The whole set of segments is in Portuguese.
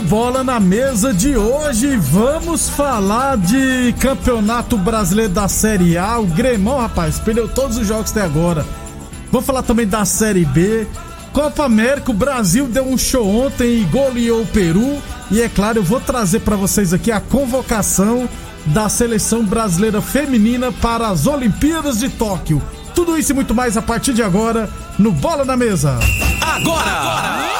No Bola na Mesa de hoje, vamos falar de Campeonato Brasileiro da Série A. O Gremão, rapaz, perdeu todos os jogos até agora. Vamos falar também da Série B. Copa América, o Brasil deu um show ontem e goleou o Peru. E é claro, eu vou trazer para vocês aqui a convocação da seleção brasileira feminina para as Olimpíadas de Tóquio. Tudo isso e muito mais a partir de agora no Bola na Mesa. Agora! Bola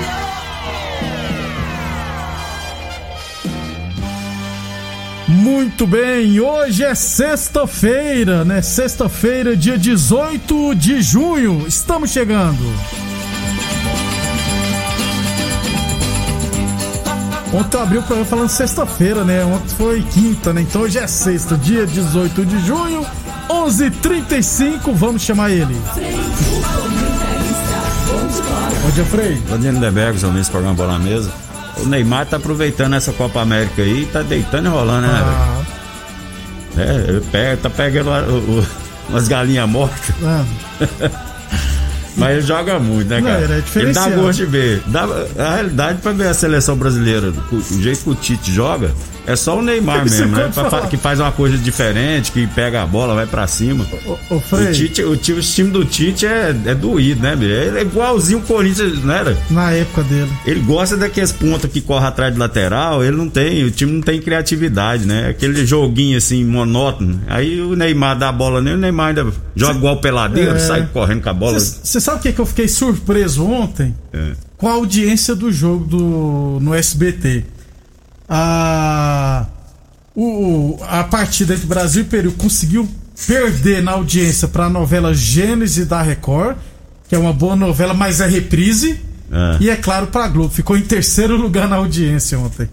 Muito bem, hoje é sexta-feira, né? Sexta-feira, dia 18 de junho. Estamos chegando. Ontem eu abri o programa falando sexta-feira, né? Ontem foi quinta, né? Então hoje é sexta, dia 18 de junho, 11:35. Vamos chamar ele. Bom dia, Frei. Bom dia, Lindeberg, do programa Bola na Mesa. O Neymar tá aproveitando essa Copa América aí, tá deitando e rolando, né, Ah, velho? É, pega, tá pegando o- umas galinhas mortas, ah, mas ele joga muito, né, Não, cara? ele é ele dá gosto de ver. Dá, a realidade, pra ver a seleção brasileira, o jeito que o Tite joga, é só o Neymar mesmo, né? falar. que faz uma coisa diferente, que pega a bola, vai pra cima. ô, Frei, O, Tite, o, time, o time do Tite é, é doído, né, bicho? Ele é igualzinho o Corinthians, não era? na época dele. Ele gosta daqueles pontos que corre atrás de lateral, ele não tem, o time não tem criatividade, né? Aquele joguinho assim, monótono. Aí o Neymar dá a bola nele, o Neymar ainda joga igual peladeiro, É. sai correndo com a bola. Você sabe o que, que eu fiquei surpreso ontem? É. Com a audiência do jogo do, no SBT. A, o, a partida entre Brasil e Peru conseguiu perder na audiência para a novela Gênesis da Record, que é uma boa novela, mas é reprise. É. E é claro para Globo, ficou em terceiro lugar na audiência ontem.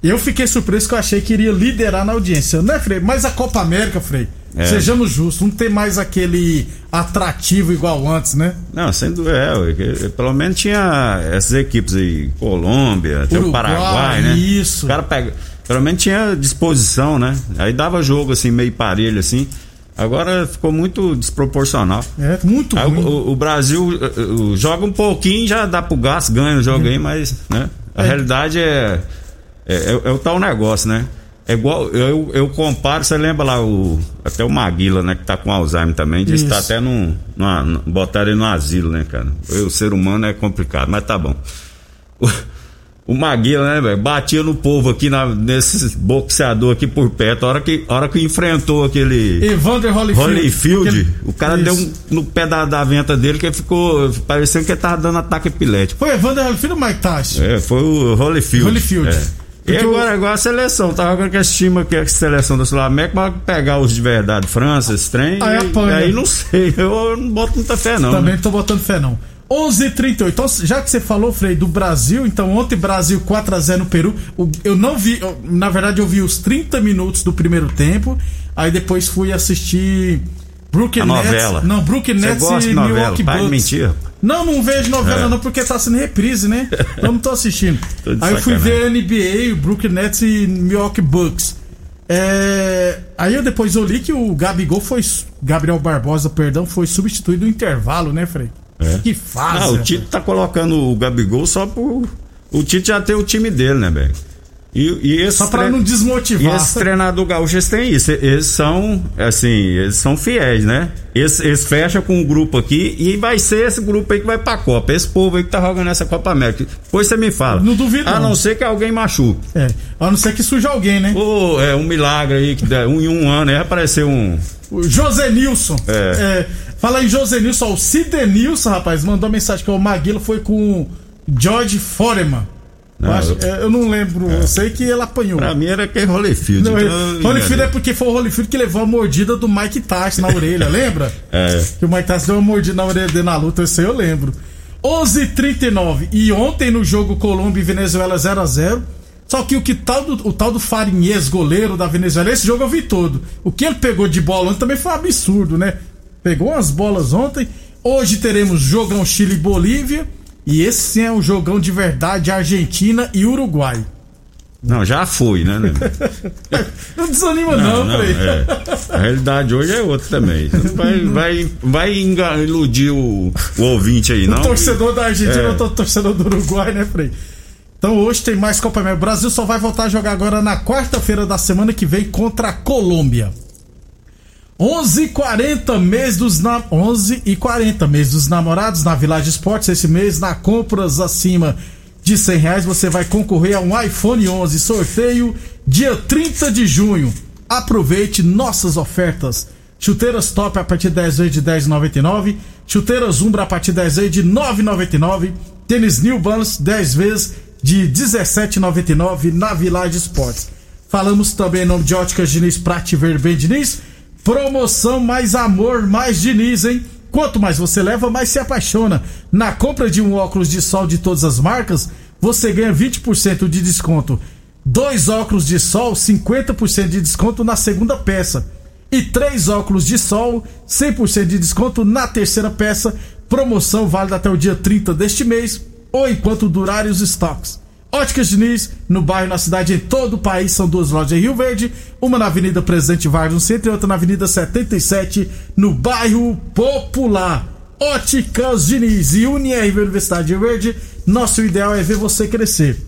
Eu fiquei surpreso que eu achei que iria liderar na audiência, né, Frei? Mas a Copa América, Frei, É. sejamos justos, não tem mais aquele atrativo igual antes, né? Não, sem dúvida, é, pelo menos tinha essas equipes aí, Colômbia, até o Paraguai, né? isso. O cara pega, pelo menos tinha disposição, né? Aí dava jogo assim, meio parelho assim. Agora ficou muito desproporcional. É muito Aí o, o- o Brasil eh, eh, joga um pouquinho, já dá pro gasto, ganha o jogo aí, mas né, a É. realidade é, é, é- é o tal negócio, né? É igual, eu, eu comparo, você lembra lá o. Até o Maguila, né, que tá com Alzheimer também, disse que tá até num. numa- num- botaram ele no asilo, né, cara? O ser humano é complicado, mas tá bom. O, o Maguila, né, velho? Batia no povo aqui, na, nesse boxeador aqui por perto. A hora que, a hora que enfrentou aquele. Evander Holyfield. Holyfield, Aquele- o cara Isso. deu um no pé da, da venta dele que ele ficou parecendo que ele tava dando ataque epilético. Foi Evander Holyfield ou Mike Tyson? É, foi o Holyfield. Holyfield. É. E agora, agora a seleção, tava com esse time aqui, a seleção da Sul-América, pra pegar os de verdade, França, esse trem. Aí apanha. aí não sei, eu, não boto muita fé não. Também né? não tô botando fé, não. 11:38. Então, já que você falou, Frei, do Brasil, então ontem Brasil 4 a 0 no Peru. Eu não vi, eu- na verdade eu vi os 30 minutos do primeiro tempo, aí depois fui assistir Brooklyn A Nets. novela. Não, Brooklyn Você Nets gosta de e novela? Milwaukee de Bucks. mentir. Não, não vejo novela É. não, porque tá sendo reprise, né? Então não tô assistindo. Tô de aí eu fui sacanagem. ver NBA, o Brooklyn Nets e Milwaukee Bucks. É, Aí eu depois eu li que o Gabigol foi. Gabriel Barbosa, perdão, foi substituído no intervalo, né, Frei? Que fase. Ah, o Tite tá colocando o Gabigol só por. O Tite já tem o time dele, né, velho? E, e Só pra tre- não E desmotivar. esse treinador gaúcho, eles têm isso. Eles são, assim, eles são fiéis, né? Eles, eles fecham com um grupo aqui e vai ser esse grupo aí que vai pra Copa. Esse povo aí que tá jogando essa Copa América. Depois você me fala. Não duvido, A não. não ser que alguém machuque. É, a não ser que surja alguém, né? Ou é um milagre aí que um, em um ano aí apareceu um. O José Nilson. É. fala em José Nilson, o Cidenilson, rapaz, mandou mensagem que o Maguila foi com o George Foreman. Eu, Não, acho- eu- é, eu não lembro, eu sei que ele apanhou. Pra mim era aquele Holyfield. Não, então eu Holyfield é porque foi o Holyfield que levou a mordida do Mike Tyson na orelha, lembra? É. Que o Mike Tyson deu uma mordida na orelha dele na luta, isso aí eu lembro. 11:39 e ontem no jogo Colômbia e Venezuela 0 a 0 Só que o que tal do, o tal do Farinhês, goleiro da Venezuela, esse jogo eu vi todo. O que ele pegou de bola ontem também foi um absurdo, né? Pegou umas bolas ontem. Hoje teremos jogão Chile e Bolívia. E esse sim é um jogão de verdade, Argentina e Uruguai. Não, já foi, né? Não desanima não, não, Frei. é. A realidade hoje é outra também. Não Vai, vai, vai iludir o, o ouvinte aí, não? O torcedor da Argentina, É. eu tô torcedor do Uruguai, né, Frei? Então hoje tem mais Copa América. O Brasil só vai voltar a jogar agora na quarta-feira da semana que vem contra a Colômbia. 11h40, mês dos na... 11 e 40 mês dos namorados na Village Esportes. Esse mês, na compras acima de 100 reais, você vai concorrer a um iPhone 11. Sorteio dia 30 de junho. Aproveite nossas ofertas. Chuteiras top a partir de 10 vezes de 10,99. Chuteiras Umbra a partir de 10 vezes de 9,99. Tênis New Balance 10 vezes de 17,99 na Village Esportes. Falamos também em nome de Óticas Diniz Prate Ver Bem Diniz. Promoção mais amor, mais Diniz, hein? Quanto mais você leva, mais se apaixona. Na compra de um óculos de sol de todas as marcas, você ganha 20% de desconto. Dois óculos de sol, 50% de desconto na segunda peça. E três óculos de sol, 100% de desconto na terceira peça. Promoção válida até o dia 30 deste mês ou enquanto durarem os estoques. Óticas Diniz, no bairro, na cidade, em todo o país, são duas lojas em Rio Verde, uma na Avenida Presidente Vargas no centro e outra na Avenida 77, no bairro Popular. Óticas Diniz e UniRV Universidade de Rio Verde, nosso ideal é ver você crescer.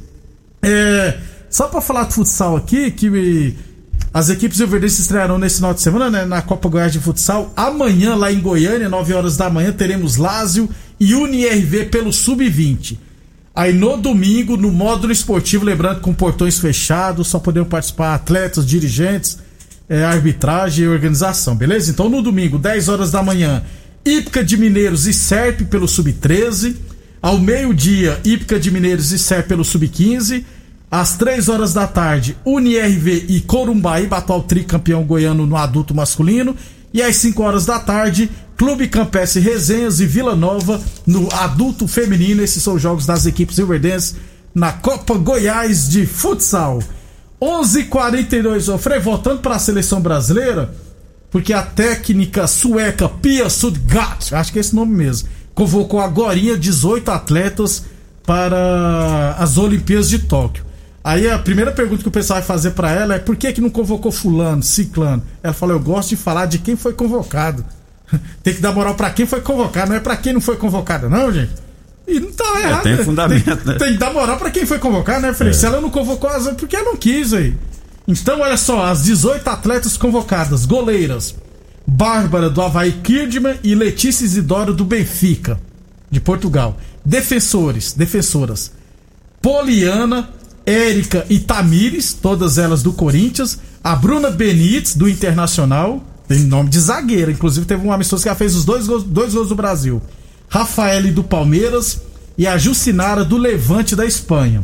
É, só pra falar de futsal aqui, que as equipes rioverdenses estrearão nesse final de semana, né, na Copa Goiás de Futsal. Amanhã, lá em Goiânia, 9 horas da manhã, teremos Lázio e UniRV pelo Sub-20. Aí no domingo, no módulo esportivo, lembrando com portões fechados, só poderão participar atletas, dirigentes, é, arbitragem e organização, beleza? Então no domingo, 10 horas da manhã, Ípica de Mineiros e Serp pelo Sub-13. Ao meio-dia, Ípica de Mineiros e Serp pelo Sub-15. Às 3 horas da tarde, UniRV e Corumbaíba, atual tricampeão goiano no adulto masculino. E às 5 horas da tarde, Clube Campestre Resenhas e Vila Nova no adulto feminino. Esses são os jogos das equipes rioverdenses na Copa Goiás de Futsal. 11:42 Ô, Frei, voltando para a seleção brasileira, porque a técnica sueca Pia Sudgat, acho que é esse nome mesmo, convocou agora 18 atletas para as Olimpíadas de Tóquio. Aí a primeira pergunta que o pessoal vai fazer para ela é por que que não convocou fulano, ciclano? Ela falou, eu gosto de falar de quem foi convocado. Tem que dar moral para quem foi convocado, não é para quem não foi convocado, não, gente. E não tá errado. tem né? fundamento, tem, né? tem que dar moral pra quem foi convocar, né, Frei? Se ela não convocou, porque ela não quis aí. Então, olha só, as 18 atletas convocadas, goleiras. Bárbara do Havaí Kirdman e Letícia Isidoro do Benfica, de Portugal. Defensores, defensoras. Poliana, Érica e Tamires, todas elas do Corinthians. A Bruna Benites, do Internacional. Tem nome de zagueira, inclusive teve um amistoso que ela fez os dois gols, dois gols do Brasil. Rafaele do Palmeiras e a Jucinara do Levante da Espanha.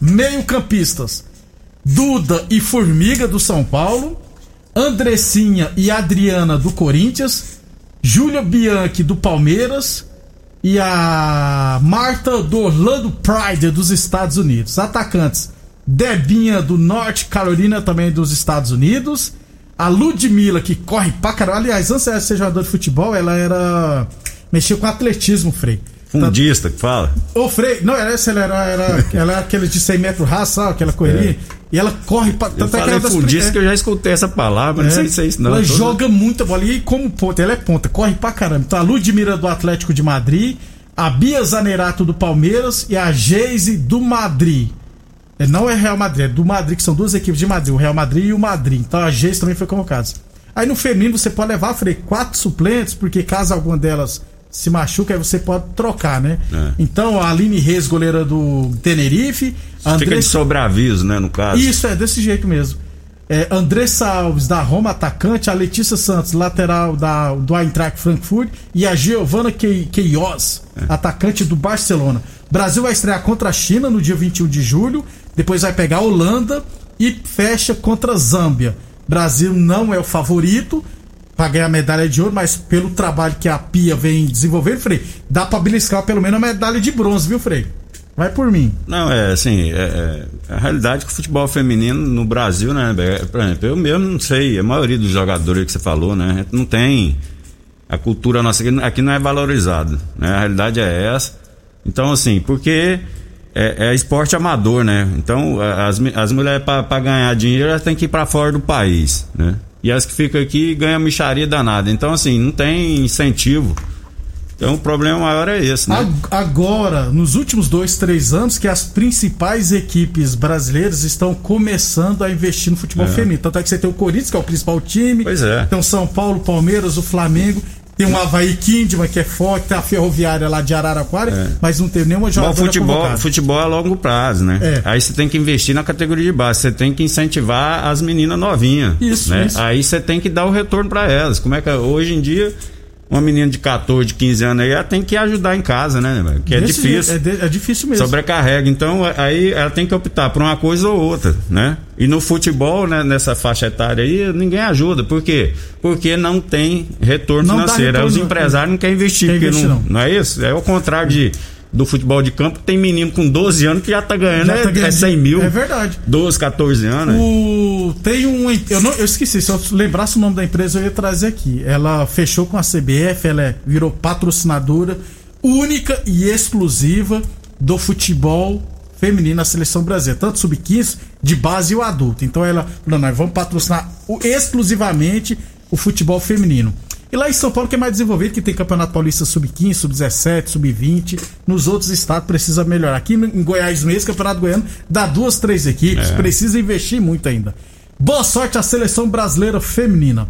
Meio-campistas: Duda e Formiga do São Paulo, Andressinha e Adriana do Corinthians, Júlia Bianchi do Palmeiras e a Marta do Orlando Pride dos Estados Unidos. Atacantes: Debinha do Norte Carolina, também dos Estados Unidos. A Ludmilla, que corre pra caralho. Aliás, antes de ser jogador de futebol, ela era. mexia com atletismo, Frei. Fundista que fala. Ô, Frei, não, era essa, ela era, era, ela era aquele de 100 metros raça? Aquela correria. E ela corre pra. Eu tanto é falei das fundista que eu já escutei essa palavra, é, não sei se é isso não. Ela joga muita bola. E como ponta, ela é ponta, corre pra caramba. Então a Ludmilla do Atlético de Madrid, a Bia Zanerato do Palmeiras e a Geise do Madrid. É, Não é Real Madrid, é do Madrid, que são duas equipes de Madrid, o Real Madrid e o Madrid. Então a Geise também foi convocada. Aí no feminino você pode levar, Frei, quatro suplentes, porque caso alguma delas se machuque, aí você pode trocar, né? É. Então a Aline Reis, goleira do Tenerife, a Fica de Andressa- sobreaviso, né, no caso. isso, é desse jeito mesmo. É, Andressa Alves, da Roma, atacante. A Letícia Santos, lateral da, do Eintracht Frankfurt. E a Giovana Quei- Queiroz, atacante do Barcelona. Brasil vai estrear contra a China no dia 21 de julho. Depois vai pegar a Holanda e fecha contra a Zâmbia. Brasil não é o favorito para ganhar a medalha de ouro, mas pelo trabalho que a Pia vem desenvolvendo, Frei, dá pra beliscar pelo menos a medalha de bronze, viu, Frei? Vai por mim. Não, é assim, é, é, a realidade é que o futebol feminino no Brasil, né, é, por exemplo, eu mesmo não sei, a maioria dos jogadores que você falou, né, não tem a cultura nossa aqui, não é valorizada, né, a realidade é essa. Então, assim, porque é, é esporte amador, né, então as, as mulheres para ganhar dinheiro elas têm que ir para fora do país, né, e as que ficam aqui ganham micharia danada, então assim, não tem incentivo. Então o problema maior é esse, né? Ag- Agora, nos últimos dois, três anos, que as principais equipes brasileiras estão começando a investir no futebol feminino. Tanto é que você tem o Corinthians, que é o principal time. Pois é. Tem o São Paulo, Palmeiras, o Flamengo. Tem o Havaí Kindman, que é forte. Tem a Ferroviária lá de Araraquara. Mas não teve nenhuma Bom, jogadora futebol, convocada. futebol é a longo prazo, né? É. Aí você tem que investir na categoria de base, você tem que incentivar as meninas novinhas. Isso, né? isso. Aí você tem que dar o retorno pra elas. Como é que é? hoje em dia uma menina de 14, 15 anos aí, ela tem que ajudar em casa, né? Que é Desse difícil. É, de- é difícil mesmo. Sobrecarrega. Então, aí ela tem que optar por uma coisa ou outra, né? E no futebol, né, nessa faixa etária aí, ninguém ajuda. Por quê? Porque não tem retorno Não financeiro. Aí retorno, os não. empresários não querem investir, Quer porque investir, não, não. não é isso? É o contrário de, do futebol de campo, tem menino com 12 anos que já tá ganhando, Já é, tá ganhando é 100 mil. É verdade. 12, 14 anos. né? O, tem um. Eu, não, eu esqueci, se eu lembrasse o nome da empresa, eu ia trazer aqui. Ela fechou com a CBF, ela é- virou patrocinadora única e exclusiva do futebol feminino na seleção brasileira, tanto sub-15, de base e o adulto. Então ela falou: nós vamos patrocinar exclusivamente o futebol feminino. E lá em São Paulo, que é mais desenvolvido, que tem Campeonato Paulista Sub-15, Sub-17, Sub-20. Nos outros estados precisa melhorar. Aqui em Goiás mesmo, Campeonato Goiano, dá duas, três equipes. Precisa investir muito ainda. Boa sorte à seleção brasileira feminina.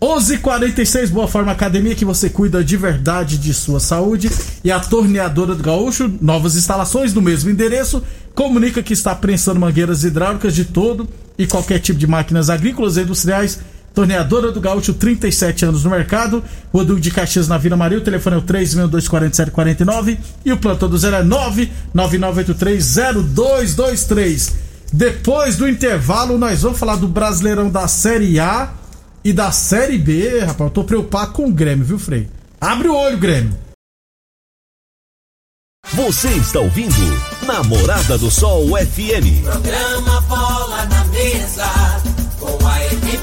11:46 Boa Forma Academia, que você cuida de verdade de sua saúde. E a Torneadora do Gaúcho, novas instalações no mesmo endereço. Comunica que está prensando mangueiras hidráulicas de todo e qualquer tipo de máquinas agrícolas e industriais. Torneadora do Gaúcho, 37 anos no mercado. Duque de Caxias na Vila Maria. O telefone é o 3624749 e o plantão do zero é 999830223. Depois do intervalo, nós vamos falar do Brasileirão da Série A e da Série B. Rapaz, eu tô preocupado com o Grêmio, viu, Frei? Abre o olho, Grêmio. Você está ouvindo Namorada do Sol FM. Programa Bola na Mesa,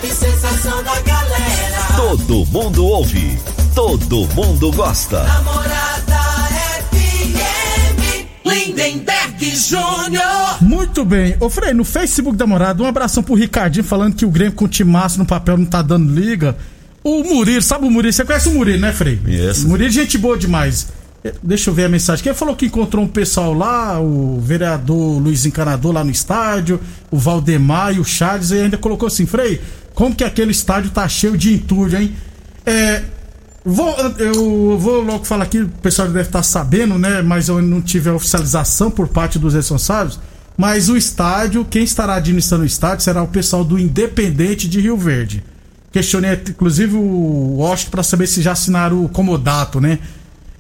equipe sensação da galera. Todo mundo ouve, todo mundo gosta. Namorada FM, Lindenberg Júnior. Muito bem. Ô, Frei, no Facebook da Morada, um abração pro Ricardinho falando que o Grêmio com o timaço no papel não tá dando liga. O Murilo, sabe o Murilo? Você conhece o Murilo, né, Frei? Conheço. O Murilo é gente boa demais. Eh, Deixa eu ver a mensagem. Quem falou que encontrou um pessoal lá, o vereador Luiz Encanador lá no estádio, o Valdemar e o Charles, e ainda colocou assim, Frei, como que aquele estádio tá cheio de entulho, hein? É, Vou, eu vou logo falar aqui, o pessoal deve estar sabendo, né? Mas eu não tive a oficialização por parte dos responsáveis. Mas o estádio, quem estará administrando o estádio será o pessoal do Independente de Rio Verde. Questionei, inclusive, o Washington para saber se já assinaram o comodato, né?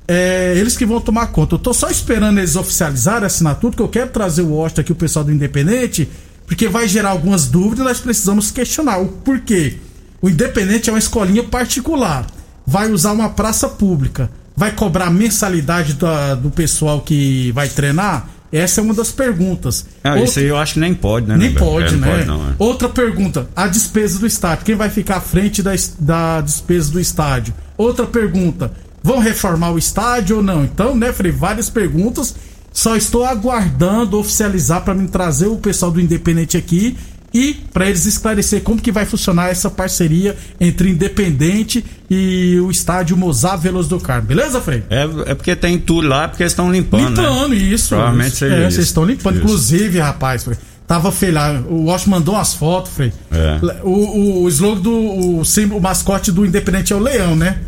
É, eles que vão tomar conta. Eu tô só esperando eles oficializarem a assinatura, porque eu quero trazer o Washington aqui, o pessoal do Independente, porque vai gerar algumas dúvidas nós precisamos questionar o porquê. O Independente é uma escolinha particular, vai usar uma praça pública, vai cobrar mensalidade da- do pessoal que vai treinar? Essa é uma das perguntas. Ah, Outra- isso aí eu acho que nem pode, né? nem pode, É, não né? Pode, não, é. Outra pergunta, a despesa do estádio. Quem vai ficar à frente da, da despesa do estádio? Outra pergunta, vão reformar o estádio ou não? Então, né, Frei, várias perguntas. Só estou aguardando oficializar para me trazer o pessoal do Independente aqui e para eles esclarecer como que vai funcionar essa parceria entre Independente e o estádio Mozart Veloso do Carmo. Beleza, Frei? É, é porque tem tudo lá, porque eles estão limpando, Limpando, né? isso. Provavelmente isso. seja É, isso. vocês estão limpando. Isso. Inclusive, rapaz, Frei, tava feio lá. O Wash mandou umas fotos, Frei. É. O, o, o slogan do. O, o mascote do Independente é o leão, né?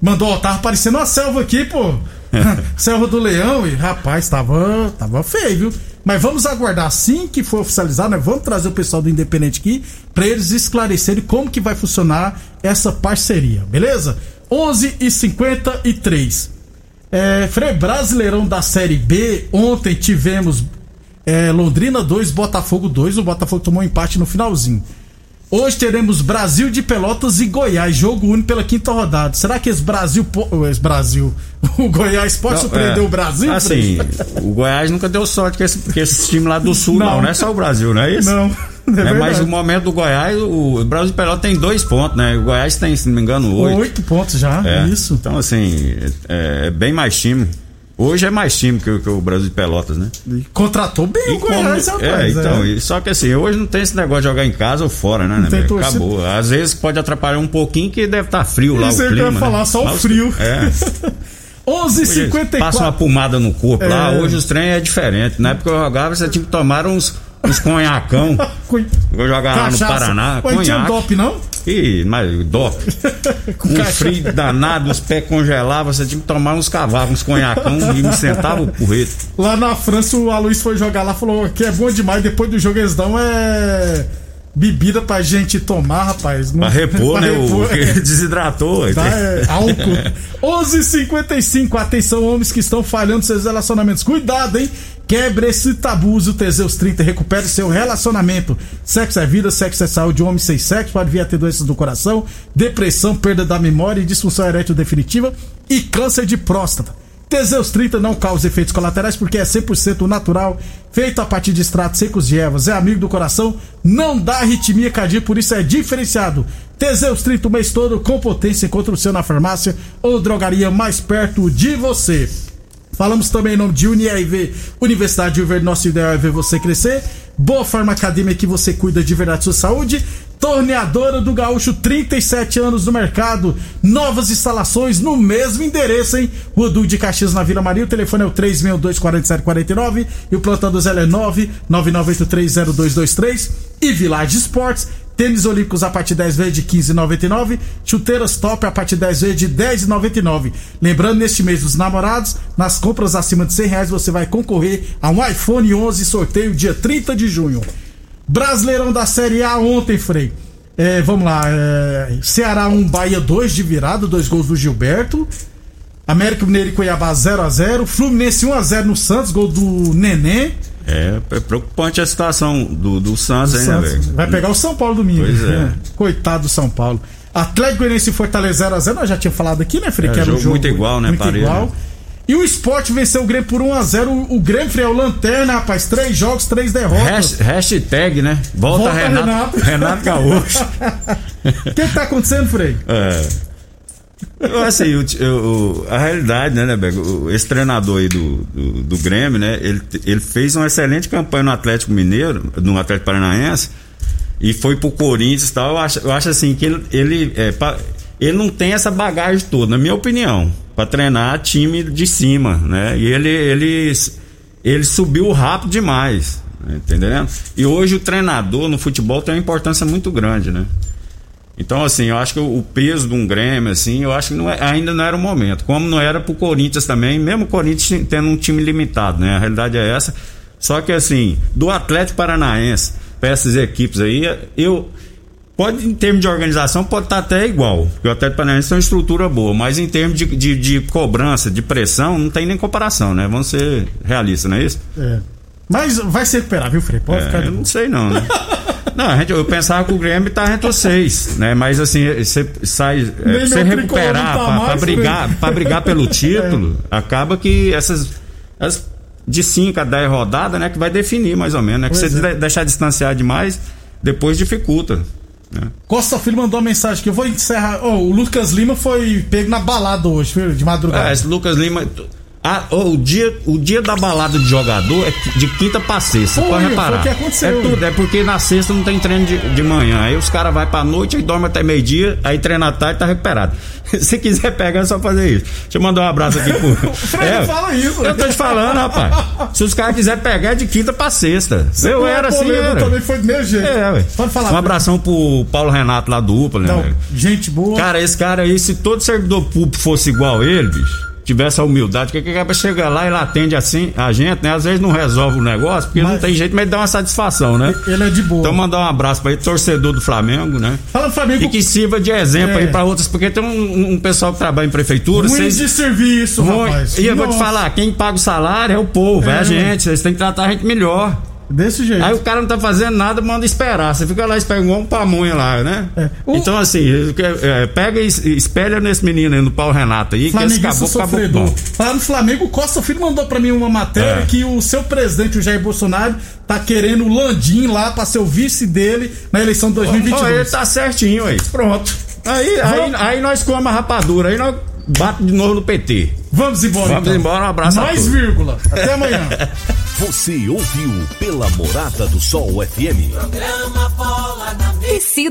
Mandou, ó, tava parecendo uma selva aqui, pô. selva do leão e, rapaz, tava, tava feio, viu? Mas vamos aguardar assim que for oficializado, né? Vamos trazer o pessoal do Independente aqui pra eles esclarecerem como que vai funcionar essa parceria, beleza? 11 e 53 é, Frei, Brasileirão da Série B, ontem tivemos é, Londrina 2, Botafogo 2. O Botafogo tomou um empate no finalzinho. Hoje teremos Brasil de Pelotas e Goiás, jogo único pela quinta rodada. Será que esse Brasil. Esse Brasil. O Goiás pode Não, surpreender é, o Brasil? Assim, o Goiás nunca deu sorte com esse, esse time lá do Sul, Não. não. Não é só o Brasil, não é isso? Não. É, É, mas o momento do Goiás, o Brasil de Pelota tem dois pontos, né? O Goiás tem, se não me engano, oito. Oito pontos já, É. isso. Então, assim, é, é bem mais time. Hoje é mais time que, o- que o Brasil de Pelotas, né? Contratou bem o Goiás, como- rapaz. é, então, é. e- só que assim, hoje não tem esse negócio de jogar em casa ou fora, né? né. Acabou. Às vezes pode atrapalhar um pouquinho que deve estar frio lá Isso o aí que eu clima. ia falar, né? só o frio. É. 11h54. Passa uma pomada no corpo lá, É. hoje os trem é diferente. Na época eu jogava, você tinha que tomar uns, uns conhacão. Vou jogar lá no. Paraná, Mas não tinha dope, não? Ih, mas dope. um frio danado, os pés congelavam, você tinha que tomar uns cavacos, uns conhacão e me sentava o porreto. Lá na França, o Aloysio foi jogar lá falou que é bom demais. Depois do jogo, eles dão é. Bebida pra gente tomar, rapaz. Não- Pra repor, pra né? repor, O é. desidratou. Tá, é, álcool. 11:55 Atenção, homens que estão falhando seus relacionamentos. Cuidado, hein? Quebre esse tabu. Use o Teseus 30. Recupere seu relacionamento. Sexo é vida, sexo é saúde. Homem sem sexo pode vir a ter doenças do coração, depressão, perda da memória, disfunção erétil definitiva e câncer de próstata. Teseus 30 não causa efeitos colaterais porque é 100% natural, feito a partir de extratos secos de ervas, é amigo do coração, não dá arritmia cardíaca, por isso é diferenciado. Teseus 30 o mês todo com potência, encontra o seu na farmácia ou drogaria mais perto de você. Falamos também em nome de UniRV, Universidade de Verde. Nosso ideal é ver você crescer. Boa Forma Academia que você cuida de verdade da sua saúde. Torneadora do Gaúcho, 37 anos no mercado. Novas instalações no mesmo endereço, hein? Rua de Caxias na Vila Maria. O telefone é o 362-4749 e o plantão do Zé é 999830223. E Village Esportes. Tênis Olímpicos a partir de 10 vezes de 15,99. Chuteiras top a partir de 10 vezes de 10,99. Lembrando, neste mês dos namorados, nas compras acima de 100 reais você vai concorrer a um iPhone 11 sorteio dia 30 de junho. Brasileirão da Série A ontem, Frei. É, vamos lá. é, Ceará 1, Bahia 2 de virada, dois gols do Gilberto. América Mineiro e Cuiabá 0x0. Fluminense 1x0 no Santos, gol do Nenê. É, é preocupante a situação do, do Santos, hein, né, Santos. velho? Vai pegar o São Paulo domingo. Pois é. Coitado do São Paulo. Atlético Goianiense e Fortaleza 0x0, nós já tinha falado aqui, né, Frei? É, que era um jogo muito igual, né, Muito igual. né? E o Sport venceu o Grêmio por 1x0. O, o Grêmio, Frei, é o Lanterna, rapaz. Três jogos, três derrotas. Hash- hashtag, né? Volta, Volta, Renato, Renato. Renato Gaúcho. O que, que tá acontecendo, Frei? É. Eu, assim, o, o- a realidade, né, Neberg? O- Esse treinador aí do, do, do Grêmio, né? Ele, ele fez uma excelente campanha no Atlético Mineiro, no Atlético Paranaense, e foi pro Corinthians e tal. Eu acho, eu acho assim que ele, ele, é, ele não tem essa bagagem toda, na minha opinião, pra treinar time de cima, né? E ele, ele, ele subiu rápido demais, né? entendendo? E hoje o treinador no futebol tem uma importância muito grande, né? Então, assim, eu acho que o peso de um Grêmio, assim, eu acho que não é- ainda não era o momento. Como não era pro Corinthians também, mesmo o Corinthians tendo um time limitado, né? A realidade é essa. Só que, assim, do Atlético Paranaense para essas equipes aí, eu. Pode, em termos de organização, pode estar até igual. Porque o Atlético Paranaense tem uma estrutura boa, mas em termos de, de, de cobrança, de pressão, não tem nem comparação, né? Vamos ser realistas, não é isso? É. Mas vai se recuperar, viu, Frei? Pode É, ficar de não sei não, né? Não, a gente, eu pensava que o Grêmio tá entre os seis, né? Mas assim, você sai. É, Nem você recuperar, tá mais, brigar, né? pra brigar pelo título, acaba que essas. as de 5 a 10 rodadas, né? Que vai definir mais ou menos, né? Que Pois você é. de- deixar distanciar demais, depois dificulta. Né? Costa Filho mandou uma mensagem que eu vou encerrar. Ó, o Lucas Lima foi pego na balada hoje, de madrugada. É, esse Lucas Lima. Ah, ô, o, dia, o dia da balada de jogador é de quinta pra sexta. Pode reparar. o que aconteceu. É tudo, é porque na sexta não tem treino de, de manhã. Aí os caras vão pra noite e dormem até meio-dia, aí treina à tarde e tá recuperado. Se quiser pegar, é só fazer isso. Deixa eu mandar um abraço aqui pro. Fred, não fala isso, Eu tô te falando, rapaz. Se os caras quiserem pegar, é de quinta pra sexta. eu era assim, era. também foi do meu jeito. É, ué. Pode falar. Um abração pro Paulo Renato lá do UPA, né? Gente boa. Cara, esse cara aí, se todo servidor público fosse igual ele, bicho, tivesse a humildade, que que acaba chega lá e ele atende assim a gente, né? Às vezes não resolve o negócio, porque Mas- não tem jeito, mas dá uma satisfação, né? Ele é de boa. Então mandar um abraço pra ele, torcedor do Flamengo, né? Fala do Flamengo. E que sirva de exemplo É. aí pra outros, porque tem um, um pessoal que trabalha em prefeitura, vocês de serviço, Ruim. rapaz. E eu vou te Nossa, falar, quem paga o salário é o povo, é, É, a gente. Vocês têm que tratar a gente melhor. Desse jeito. Aí o cara não tá fazendo nada, manda esperar. Você fica lá esperando igual um pamonha lá, né? É. O- Então, assim, é, pega e espelha nesse menino aí, no Paulo Renato aí, que esse acabou sofredor. bom. Falar no Flamengo, o Costa Filho mandou pra mim uma matéria É. que o seu presidente, o Jair Bolsonaro, tá querendo o Landim lá pra ser o vice dele na eleição de Ó, 2022. ele tá certinho aí. Pronto. Aí, aí, aí nós comemos a rapadura, aí nós bate de novo no PT. Vamos embora, Vamos então. embora, um abraço a Mais todos. vírgula. Até amanhã. Você ouviu pela Morada do Sol FM. Programa Bola na Mesa.